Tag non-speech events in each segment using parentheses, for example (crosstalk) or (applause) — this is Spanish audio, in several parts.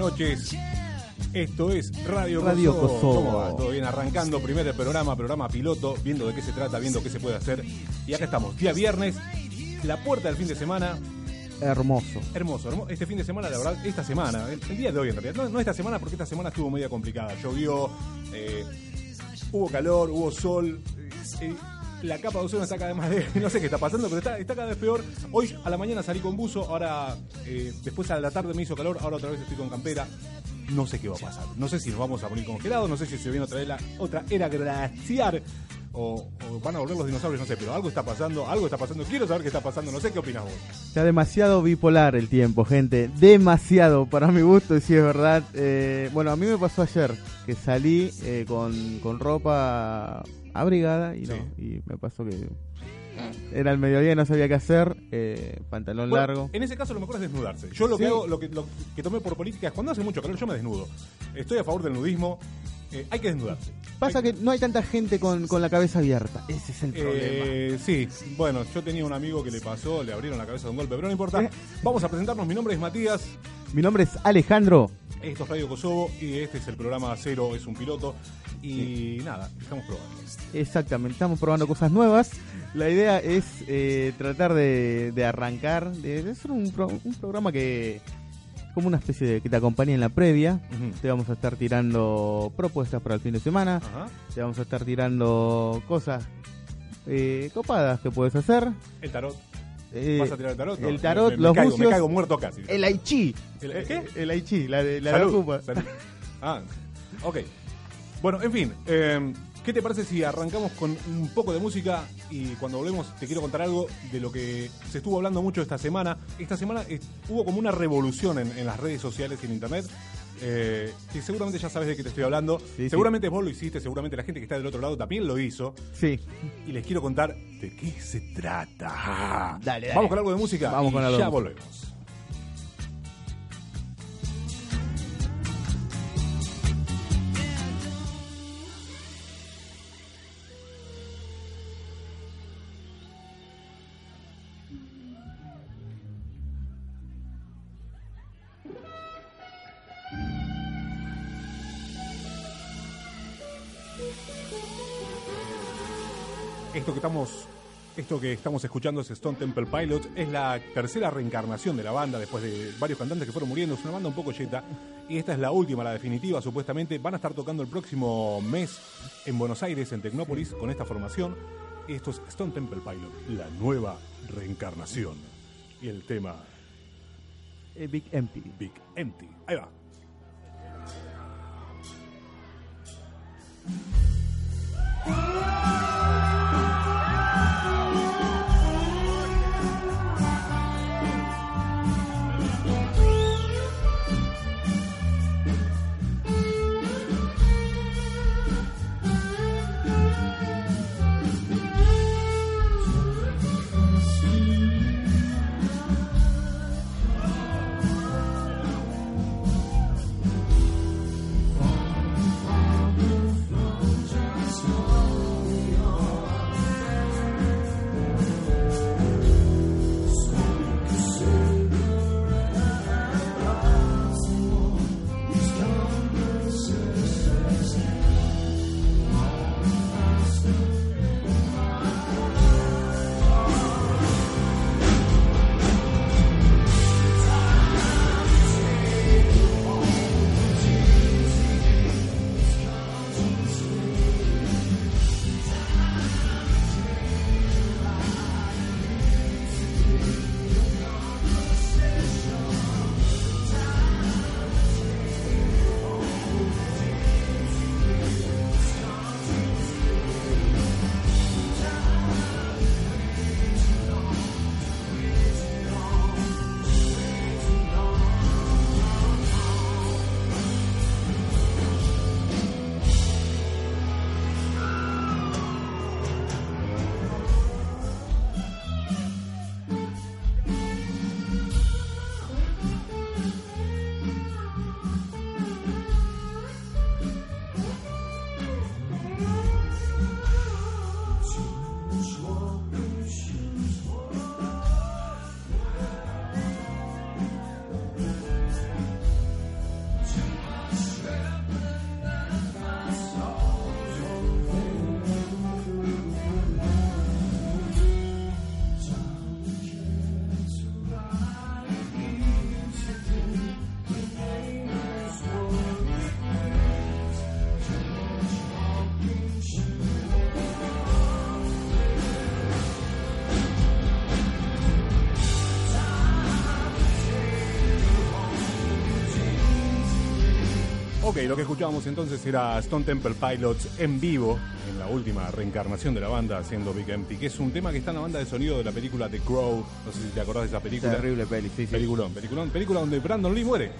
buenas noches. Esto es Radio, Radio Kosovo. Kosovo. ¿Cómo va? Todo bien, arrancando primer programa, programa piloto, viendo de qué se trata, viendo qué se puede hacer. Y acá estamos, día viernes, la puerta del fin de semana. Hermoso. Hermoso, hermoso. Este fin de semana, la verdad, esta semana, el, el día de hoy en realidad, no, no esta semana porque esta semana estuvo media complicada. Llovió, eh, hubo calor, hubo sol. eh, la capa de ozono está cada vez más. (laughs) No sé qué está pasando, pero está, está cada vez peor. Hoy a la mañana salí con buzo, ahora eh, después a la tarde me hizo calor, ahora otra vez estoy con campera. No sé qué va a pasar. No sé si nos vamos a poner congelados, no sé si se viene otra, vez la, otra era glaciar o, o van a volver los dinosaurios, no sé, pero algo está pasando, algo está pasando. Quiero saber qué está pasando, no sé qué opinas vos. Está demasiado bipolar el tiempo, gente. Demasiado, para mi gusto, y si es verdad. Eh, bueno, a mí me pasó ayer que salí eh, con, con ropa abrigada y no. Y me pasó que era el mediodía y no sabía qué hacer. eh, pantalón Bueno, largo. En ese caso lo mejor es desnudarse. Yo lo que hago, lo que, lo que tomé por política es cuando hace mucho calor yo me desnudo. Estoy a favor del nudismo. eh, hay que desnudarse. Pasa Hay- que no hay tanta gente con, con la cabeza abierta. Ese es el problema. Eh, sí, bueno, yo tenía un amigo que le pasó, le abrieron la cabeza de un golpe, pero no importa. Eh. Vamos a presentarnos. Mi nombre es Matías, Mi nombre es Alejandro. esto es Radio Kosovo y este es el programa Cero, es un piloto. Y nada, estamos probando. Exactamente, estamos probando cosas nuevas. La idea es eh, tratar de, de arrancar, de, de hacer un, pro- un programa que como una especie de que te acompañe en la previa. Te vamos a estar tirando propuestas para el fin de semana. Ajá. Te vamos a estar tirando cosas eh, copadas que puedes hacer. El tarot. Eh, ¿Vas a tirar el tarot? No, el tarot, me, me los caigo, bucios, Me caigo muerto casi. el aichi. ¿El- Eh, qué? El aichi, la de la de. Ocupa. Salud. (laughs) Ah, ok. Bueno, en fin, eh, ¿qué te parece si arrancamos con un poco de música y cuando volvemos te quiero contar algo de lo que se estuvo hablando mucho esta semana? Esta semana eh, hubo como una revolución en, en las redes sociales y en internet. eh, que seguramente ya sabes de qué te estoy hablando. Sí, sí. seguramente vos lo hiciste, seguramente la gente que está del otro lado también lo hizo. Sí. Y les quiero contar de qué se trata. Dale, dale. Vamos con algo de música. Vamos y con algo ya volvemos. Esto que estamos esto que estamos escuchando es Stone Temple Pilots, es la tercera reencarnación de la banda después de varios cantantes que fueron muriendo, es una banda un poco cheta y esta es la última, la definitiva supuestamente, van a estar tocando el próximo mes en Buenos Aires, en Tecnópolis, con esta formación. Esto es Stone Temple Pilot, la nueva reencarnación. Y el tema... Eh, Big Empty. Big Empty, ahí va. Ok, lo que escuchábamos entonces era Stone Temple Pilots en vivo, en la última reencarnación de la banda haciendo Big Empty, que es un tema que está en la banda de sonido de la película The Crow. No sé si te acordás de esa película. Terrible peli, sí, sí. Peliculón, peliculón, película donde Brandon Lee muere.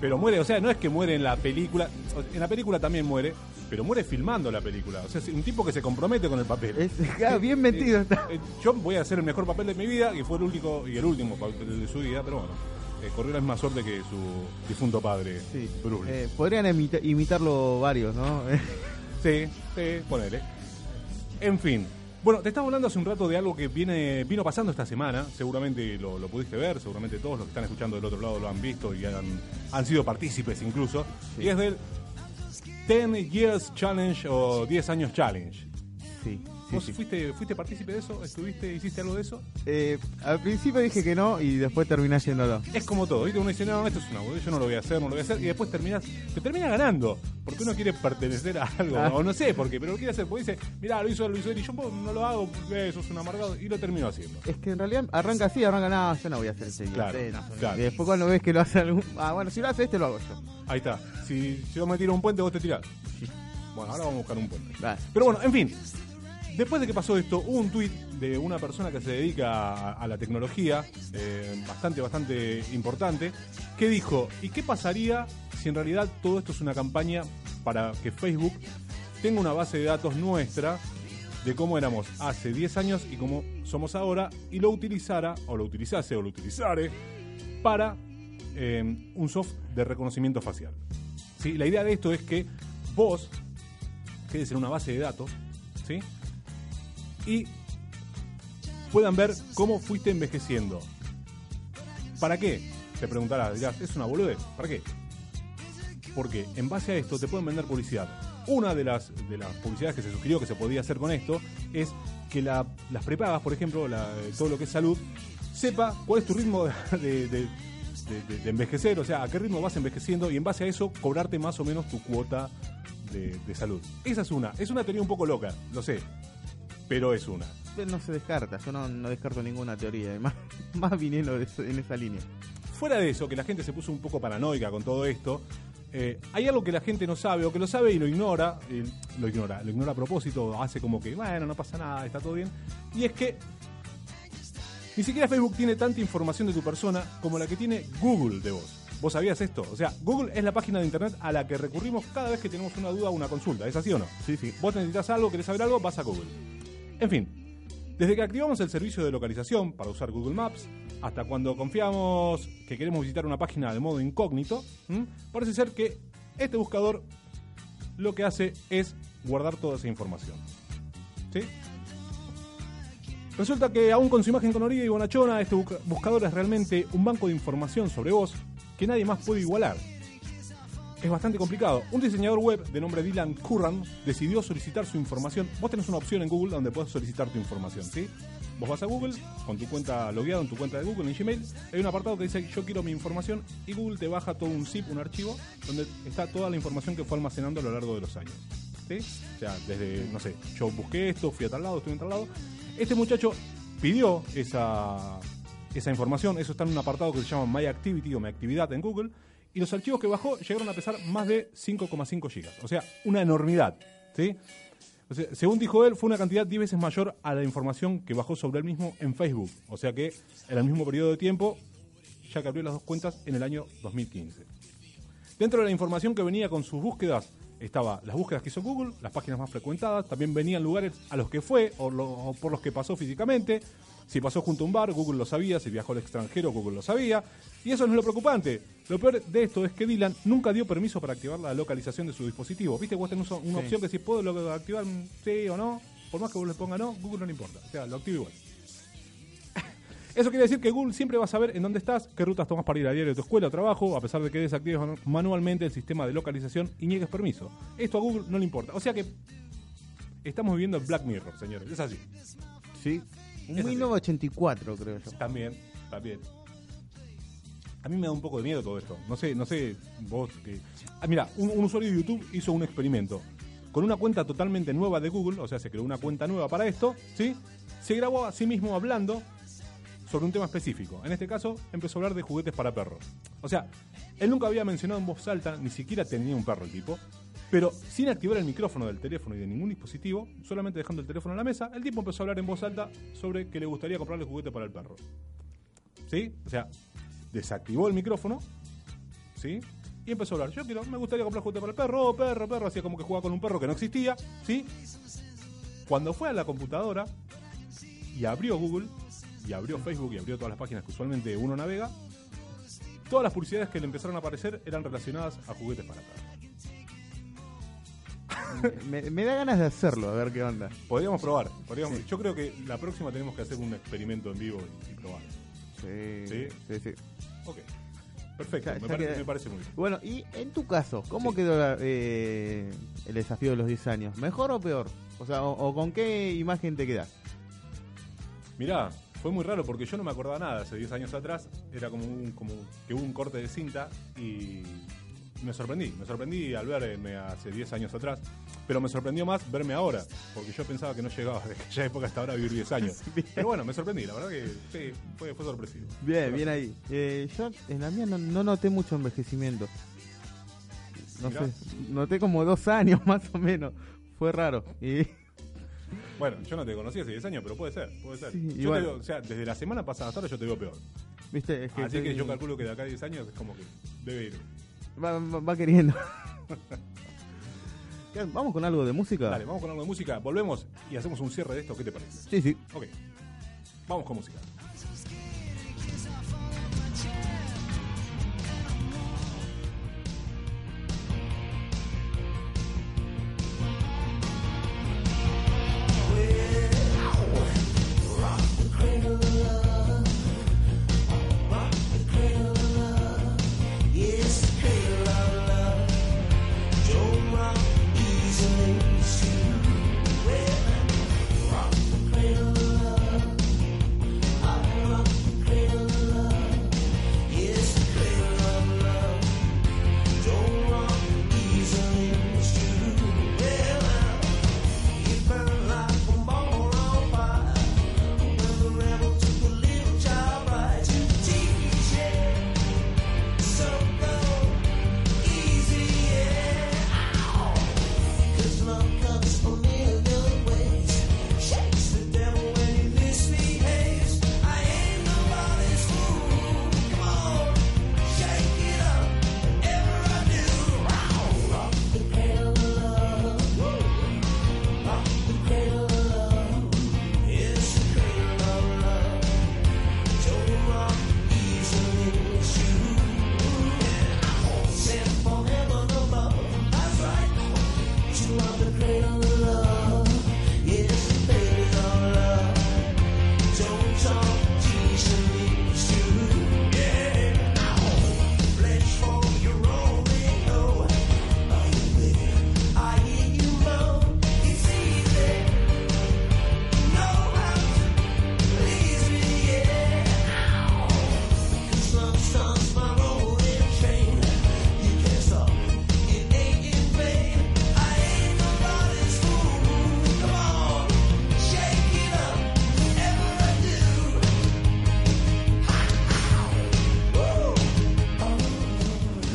Pero muere, o sea, no es que muere en la película, en la película también muere, pero muere filmando la película. O sea, es un tipo que se compromete con el papel. Es, claro, bien metido Eh, está. eh, yo voy a hacer el mejor papel de mi vida, y fue el único y el último papel de su vida, pero bueno, eh, corrió la misma suerte que su difunto padre, Sí. Eh, podrían imita- imitarlo varios, ¿no? (laughs) Sí, sí, ponele. En fin. Bueno, te estaba hablando hace un rato de algo que viene vino pasando esta semana. Seguramente lo, lo pudiste ver, seguramente todos los que están escuchando del otro lado lo han visto y han, han sido partícipes incluso. Y es del 10 Years Challenge o 10 años Challenge. sí, sí, ¿Vos sí. Fuiste, fuiste partícipe de eso? ¿Estuviste, hiciste algo de eso? Eh, al principio dije que no y después terminé haciéndolo. Es como todo, ¿viste? Uno dice, no, esto es una yo no lo voy a hacer, no lo voy a hacer, y después terminas, te termina ganando, porque uno quiere pertenecer a algo, Ah. o no sé por qué, pero lo quiere hacer, porque dice, mirá, lo hizo él, lo hizo él, y yo no lo hago porque eso es un amargado, y lo termino haciendo. Es que en realidad arranca así, arranca nada, yo no voy a hacer ese. Claro, no, claro. Y después cuando ves que lo hace algún... Ah, bueno, si lo hace este, lo hago yo. Ahí está, si, yo me tiro un puente, vos te tirás. Bueno, ahora vamos a buscar un puente. Dale. Pero bueno, en fin. Después de que pasó esto, hubo un tuit de una persona que se dedica a, la tecnología, eh, bastante, bastante importante, que dijo, ¿y qué pasaría si en realidad todo esto es una campaña para que Facebook tenga una base de datos nuestra de cómo éramos hace 10 años y cómo somos ahora, y lo utilizara, o lo utilizase, o lo utilizare, para eh, un soft de reconocimiento facial? ¿Sí? La idea de esto es que vos quedes en una base de datos, ¿sí? Y puedan ver cómo fuiste envejeciendo. ¿Para qué? Te preguntarás, dirás, es una boludez. ¿Para qué? Porque en base a esto te pueden vender publicidad. Una de las, de las publicidades que se sugirió que se podía hacer con esto es que la- las prepagas, por ejemplo, la- todo lo que es salud, sepa cuál es tu ritmo de, de- envejecer, o sea, a qué ritmo vas envejeciendo y en base a eso cobrarte más o menos tu cuota de salud. Esa es una. Es una teoría un poco loca, lo sé, pero es una. No se descarta, yo no, no descarto ninguna teoría, más, (laughs) más viniendo de eso- en esa línea. Fuera de eso, que la gente se puso un poco paranoica con todo esto, eh, hay algo que la gente no sabe o que lo sabe y lo ignora, lo ignora, lo ignora a propósito, hace como que, bueno, no pasa nada, está todo bien, y es que ni siquiera Facebook tiene tanta información de tu persona como la que tiene Google de vos. ¿Vos sabías esto? O sea, Google es la página de internet a la que recurrimos cada vez que tenemos una duda o una consulta, ¿es así o no? Sí, sí. Vos necesitas algo, querés saber algo, vas a Google. En fin, desde que activamos el servicio de localización para usar Google Maps, hasta cuando confiamos que queremos visitar una página de modo incógnito, parece ser que este buscador lo que hace es guardar toda esa información. ¿Sí? Resulta que aún con su imagen colorida y bonachona, este busca- buscador es realmente un banco de información sobre vos que nadie más puede igualar. Es bastante complicado. Un diseñador web de nombre Dylan Curran decidió solicitar su información. Vos tenés una opción en Google donde puedes solicitar tu información, ¿sí? Vos vas a Google con tu cuenta logueada en tu cuenta de Google en Gmail. Hay un apartado que dice yo quiero mi información y Google te baja todo un zip, un archivo donde está toda la información que fue almacenando a lo largo de los años. ¿Sí? O sea, desde, no sé, yo busqué esto, fui a tal lado, estuve en tal lado. Este muchacho pidió esa, esa información, eso está en un apartado que se llama My Activity o Mi Actividad en Google, y los archivos que bajó llegaron a pesar más de 5,5 gigas, o sea, una enormidad, ¿sí? Según dijo él, fue una cantidad 10 veces mayor a la información que bajó sobre él mismo en Facebook, o sea que en el mismo periodo de tiempo, ya que abrió las dos cuentas en el año 2015. Dentro de la información que venía con sus búsquedas estaba las búsquedas que hizo Google, las páginas más frecuentadas, también venían lugares a los que fue o, lo- o por los que pasó físicamente. Si pasó junto a un bar, Google lo sabía, si viajó al extranjero, Google lo sabía. Y eso no es lo preocupante. Lo peor de esto es que Dylan nunca dio permiso para activar la localización de su dispositivo. ¿Viste? Vos tenés una Sí. opción que si puedo lo- activar sí o no, por más que vos le ponga no, Google no le importa. O sea, lo activa igual. Eso quiere decir que Google siempre va a saber en dónde estás, qué rutas tomas para ir a diario a tu escuela o trabajo, a pesar de que desactives manu- manualmente el sistema de localización y niegues permiso. Esto a Google no le importa. O sea que estamos viviendo en Black Mirror, señores. Es así. Sí. Es así. 1984, creo yo. También, también. A mí me da un poco de miedo todo esto. No sé, no sé vos que... Ah, mira, un, un usuario de YouTube hizo un experimento. Con una cuenta totalmente nueva de Google, o sea, se creó una cuenta nueva para esto, ¿sí? Se grabó a sí mismo hablando sobre un tema específico. En este caso, empezó a hablar de juguetes para perros. O sea, él nunca había mencionado en voz alta, ni siquiera tenía un perro el tipo, pero sin activar el micrófono del teléfono y de ningún dispositivo, solamente dejando el teléfono en la mesa, el tipo empezó a hablar en voz alta sobre que le gustaría comprarle juguete para el perro. ¿Sí? O sea, desactivó el micrófono, ¿sí? Y empezó a hablar. Yo quiero, me gustaría comprar juguete para el perro, oh, perro, perro, hacía como que jugaba con un perro que no existía, ¿sí? Cuando fue a la computadora y abrió Google, y abrió Facebook y abrió todas las páginas que usualmente uno navega, todas las publicidades que le empezaron a aparecer eran relacionadas a juguetes para perros. (laughs) me, me da ganas de hacerlo, a ver qué onda. Podríamos probar. podríamos- Yo creo que la próxima tenemos que hacer un experimento en vivo y, y probar. Sí, ¿Sí? sí, sí. Ok. Perfecto, Ya- me, parece, queda- me parece muy bien. Bueno, y en tu caso, ¿cómo Sí. quedó la- eh, el desafío de los 10 años? ¿Mejor o peor? O sea, o, o con qué imagen te quedas? Mirá, fue muy raro porque yo no me acordaba nada. Hace 10 años atrás era como, un, como que hubo un corte de cinta y me sorprendí. Me sorprendí al verme hace 10 años atrás, pero me sorprendió más verme ahora, porque yo pensaba que no llegaba de aquella época hasta ahora a vivir 10 años. (laughs) Pero bueno, me sorprendí, la verdad que sí, fue, fue sorpresivo. Bien, bien ahí. Eh, yo en la mía no, no noté mucho envejecimiento. No Mirá. sé, noté como dos años (laughs) más o menos. Fue raro. Y Bueno, yo no te conocí hace 10 años, pero puede ser, puede ser. Sí, yo te o sea, desde la semana pasada hasta ahora yo te veo peor. viste, es que, Así que yo calculo que de acá a 10 años es como que debe ir. va, va- va queriendo. (laughs) ¿Qué, Vamos con algo de música. Dale, vamos con algo de música, volvemos y hacemos un cierre de esto, ¿qué te parece? Sí, sí. Ok, vamos con música.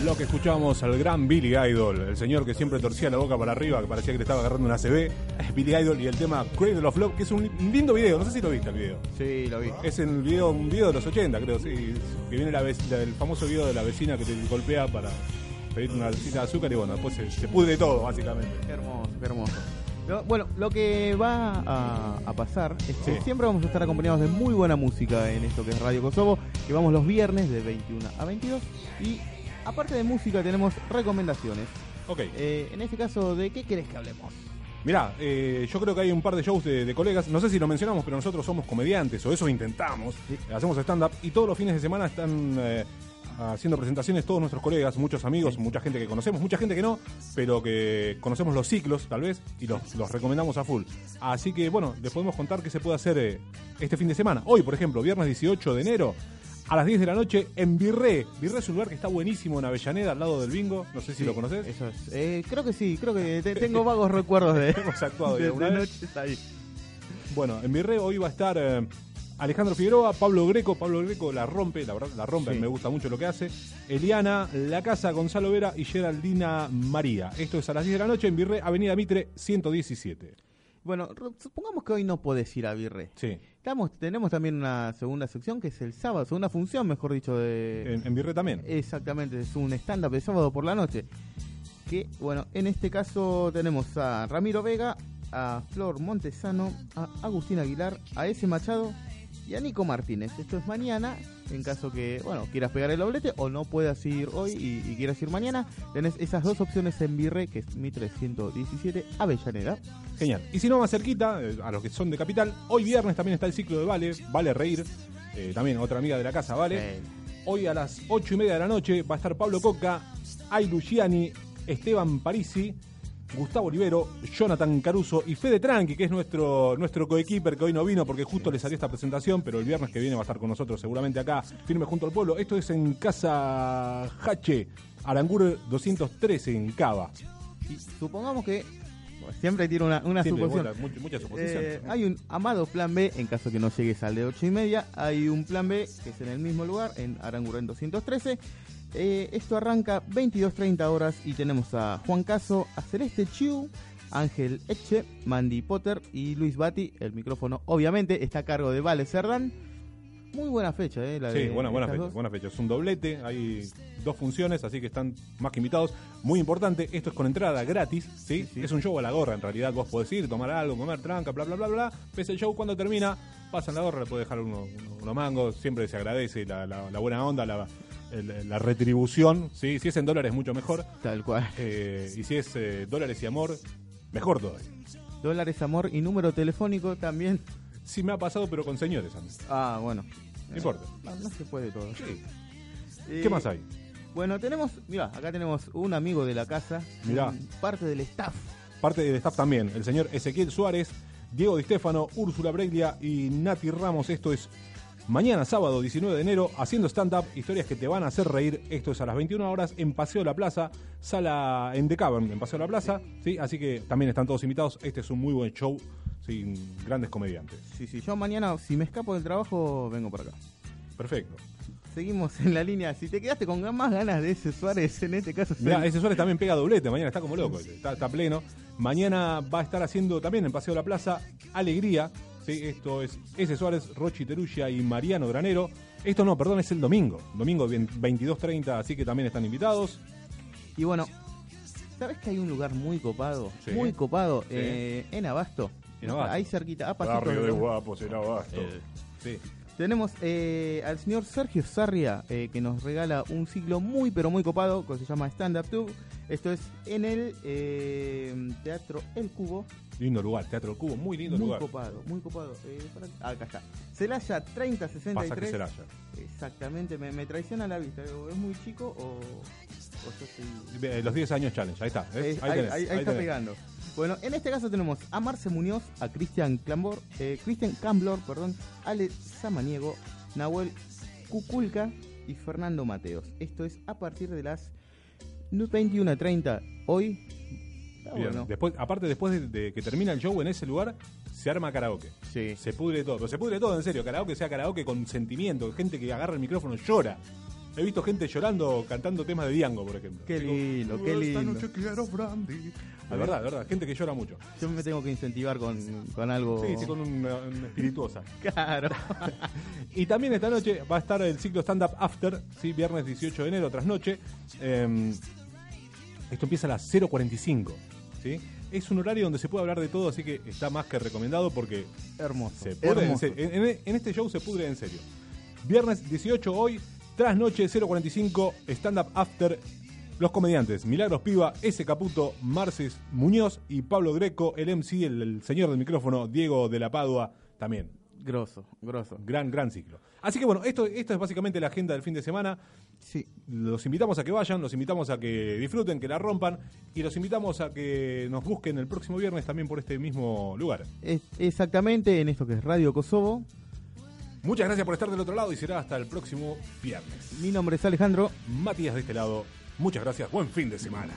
Lo que escuchábamos al gran Billy Idol, el señor que siempre torcía la boca para arriba, que parecía que le estaba agarrando una CB, Billy Idol y el tema Cradle of Love, que es un lindo video, no sé si lo viste el video. Sí, lo vi. Es el video, un video de los 80, creo, sí, que viene la del famoso video de la vecina que te golpea para pedirte una bolsita de azúcar y bueno, después se, se pudre todo, básicamente. Qué hermoso, qué hermoso. Lo- bueno, lo que va a, a pasar es que Sí. siempre vamos a estar acompañados de muy buena música en esto que es Radio Kosovo, que vamos los viernes de 21 a 22 y aparte de música tenemos recomendaciones. Ok, Eh, en este caso, ¿de qué querés que hablemos? mirá, eh, yo creo que hay un par de shows de, de colegas, no sé si lo mencionamos, pero nosotros somos comediantes, o eso intentamos, Sí. Hacemos stand-up y todos los fines de semana están eh, haciendo presentaciones todos nuestros colegas, muchos amigos, mucha gente que conocemos, mucha gente que no, pero que conocemos los ciclos tal vez y los, los recomendamos a full. Así que bueno, les podemos contar qué se puede hacer eh, este fin de semana. Hoy, por ejemplo, viernes 18 de enero. A las 10 de la noche en Virré. Virré es un lugar que está buenísimo en Avellaneda, al lado del bingo. No sé si Sí, lo conoces. Eso es. Eh, creo que sí, creo que te- (laughs) tengo vagos recuerdos de, (laughs) Hemos actuado de, una vez. noches ahí. Bueno, en Virrey hoy va a estar eh, Alejandro Figueroa, Pablo Greco, Pablo Greco la rompe, la verdad la rompe, Sí. me gusta mucho lo que hace. Eliana, La Casa, Gonzalo Vera y Geraldina María. Esto es a las 10 de la noche en Virre, Avenida Mitre 117. Bueno, supongamos que hoy no podés ir a Virre. Sí, Estamos, tenemos también una segunda sección que es el sábado, segunda función, mejor dicho, de... en, en Virre también. Exactamente, es un stand-up de sábado por la noche. Que, bueno, en este caso tenemos a Ramiro Vega, a Flor Montesano, a Agustín Aguilar, a ese Machado y a Nico Martínez. Esto es mañana, en caso que, bueno, quieras pegar el doblete o no puedas ir hoy y, y quieras ir mañana. Tenés esas dos opciones en Virre, que es mi 317 Avellaneda. Genial. Y si no, más cerquita, eh, a los que son de Capital, hoy viernes también está el ciclo de Vale, Vale Reír, eh, también otra amiga de la casa, Vale. Hoy a las 8 y media de la noche va a estar Pablo Coca, Ay Luciani, Esteban Parisi, Gustavo Olivero, Jonathan Caruso y Fede Tranqui, que es nuestro, nuestro coequiper que hoy no vino porque justo le salió esta presentación, pero el viernes que viene va a estar con nosotros seguramente acá, firme junto al pueblo. Esto es en Casa Hache, Arangur 213 en Cava. y supongamos que, siempre tiene una, una Siempre suposición. mucha- mucha-. Eh, hay un amado plan B en caso que no llegues al de 8 y media. Hay un plan B que es en el mismo lugar, en Aranguren 213. Eh, esto arranca 22.30 horas y tenemos a Juan Caso, a Celeste Chiu, Ángel Eche, Mandy Potter y Luis Bati. El micrófono, obviamente, está a cargo de Vale Cerdán. Muy buena fecha, ¿eh? La Sí, de buena, buena fecha, dos. buena fecha. Es un doblete, hay dos funciones, así que están más que invitados. Muy importante, esto es con entrada gratis, ¿sí? Sí, sí. Es un show a la gorra, en realidad. Vos podés ir, tomar algo, comer tranca, bla, bla, bla, bla. Ves el show cuando termina, pasan la gorra, le podés dejar uno- uno- unos mangos. Siempre se agradece la, la- la buena onda, la, el- la retribución, ¿sí? Si es en dólares, mucho mejor. Tal cual. Eh, y si es eh, dólares y amor, mejor todavía. Dólares, amor y número telefónico también. Sí me ha pasado, pero con señores a mí. Ah, bueno. No importa. No, no se puede todo. Sí. ¿Qué más hay? Bueno, tenemos, mira, acá tenemos un amigo de la casa, Mirá. parte del staff. Parte del staff también, el señor Ezequiel Suárez, Diego Di Stefano, Úrsula Breglia y Nati Ramos. Esto es mañana, sábado 19 de enero, haciendo stand-up, historias que te van a hacer reír. Esto es a las 21 horas en Paseo de la Plaza, sala en The Cavern, en Paseo de la Plaza. ¿sí? Así que también están todos invitados. Este es un muy buen show, sin grandes comediantes. Sí, sí, yo mañana, si me escapo del trabajo, vengo para acá. Perfecto. Seguimos en la línea. Si te quedaste con más ganas de ese Suárez, en este caso, Mirá, ese Suárez también pega doblete, mañana está como loco, está, está pleno. Mañana va a estar haciendo también en Paseo de la Plaza Alegría. ¿Sí? Esto es ese Suárez, Rochi Terugia y Mariano Granero. Esto no, perdón, es el domingo. Domingo 22.30, así que también están invitados. Y bueno, ¿sabes que hay un lugar muy copado? Sí. Muy copado, Sí. eh, en Abasto. En Abasto. Ahí cerquita, a pasitos de- guapos en Abasto. sí. Tenemos eh, al señor Sergio Sarria, eh, que nos regala un ciclo muy, pero muy copado, que se llama Stand Up Tube. Esto es en el eh, Teatro El Cubo. Lindo lugar, Teatro del Cubo, muy lindo muy lugar. copado, muy copado. Eh, para- acá está. Celaya 3063. Pasa que será ya. Exactamente, me, me traiciona la vista. ¿Es muy chico o, o yo soy.? Eh, Los 10 años challenge, ahí está. Eh, ahí, tenés, ahí- ahí ahí está tenés. pegando. Bueno, en este caso tenemos a Marce Muñoz, a Cristian Clambor, eh, Cristian Camblor, perdón, Ale Samaniego, Nahuel Cuculca y Fernando Mateos. Esto es a partir de las 21.30 hoy. Está Bien, bueno. Después, aparte, después de, de que termina el show en ese lugar, se arma karaoke. Sí. Se pudre todo, pero se pudre todo, en serio. Karaoke sea karaoke con sentimiento, gente que agarra el micrófono llora. He visto gente llorando cantando temas de Diango, por ejemplo. Qué Digo, lindo, qué "Esta lindo". noche quiero brandy. La verdad, la verdad, gente que llora mucho. Yo me tengo que incentivar con, con algo. Sí, sí, con una, una espirituosa. (laughs) Claro. (laughs) Y también esta noche va a estar el ciclo Stand Up After, ¿sí? viernes 18 de enero, tras noche. Eh, esto empieza a las 0.45. ¿sí? Es un horario donde se puede hablar de todo, así que está más que recomendado porque Hermoso. se pudre en, hermoso. serio. En, en- en este show se pudre en serio. Viernes 18 hoy, tras noche 0.45, Stand Up After. Los comediantes Milagros Piva, S. Caputo, Marces Muñoz y Pablo Greco, el MC, el, el señor del micrófono, Diego de la Padua, también. Grosso, grosso. Gran, gran ciclo. Así que bueno, esto, esto es básicamente la agenda del fin de semana. Sí. Los invitamos a que vayan, los invitamos a que disfruten, que la rompan y los invitamos a que nos busquen el próximo viernes también por este mismo lugar. Es- exactamente en esto que es Radio Kosovo. Muchas gracias por estar del otro lado y será hasta el próximo viernes. Mi nombre es Alejandro. Matías de este lado, muchas gracias, buen fin de semana.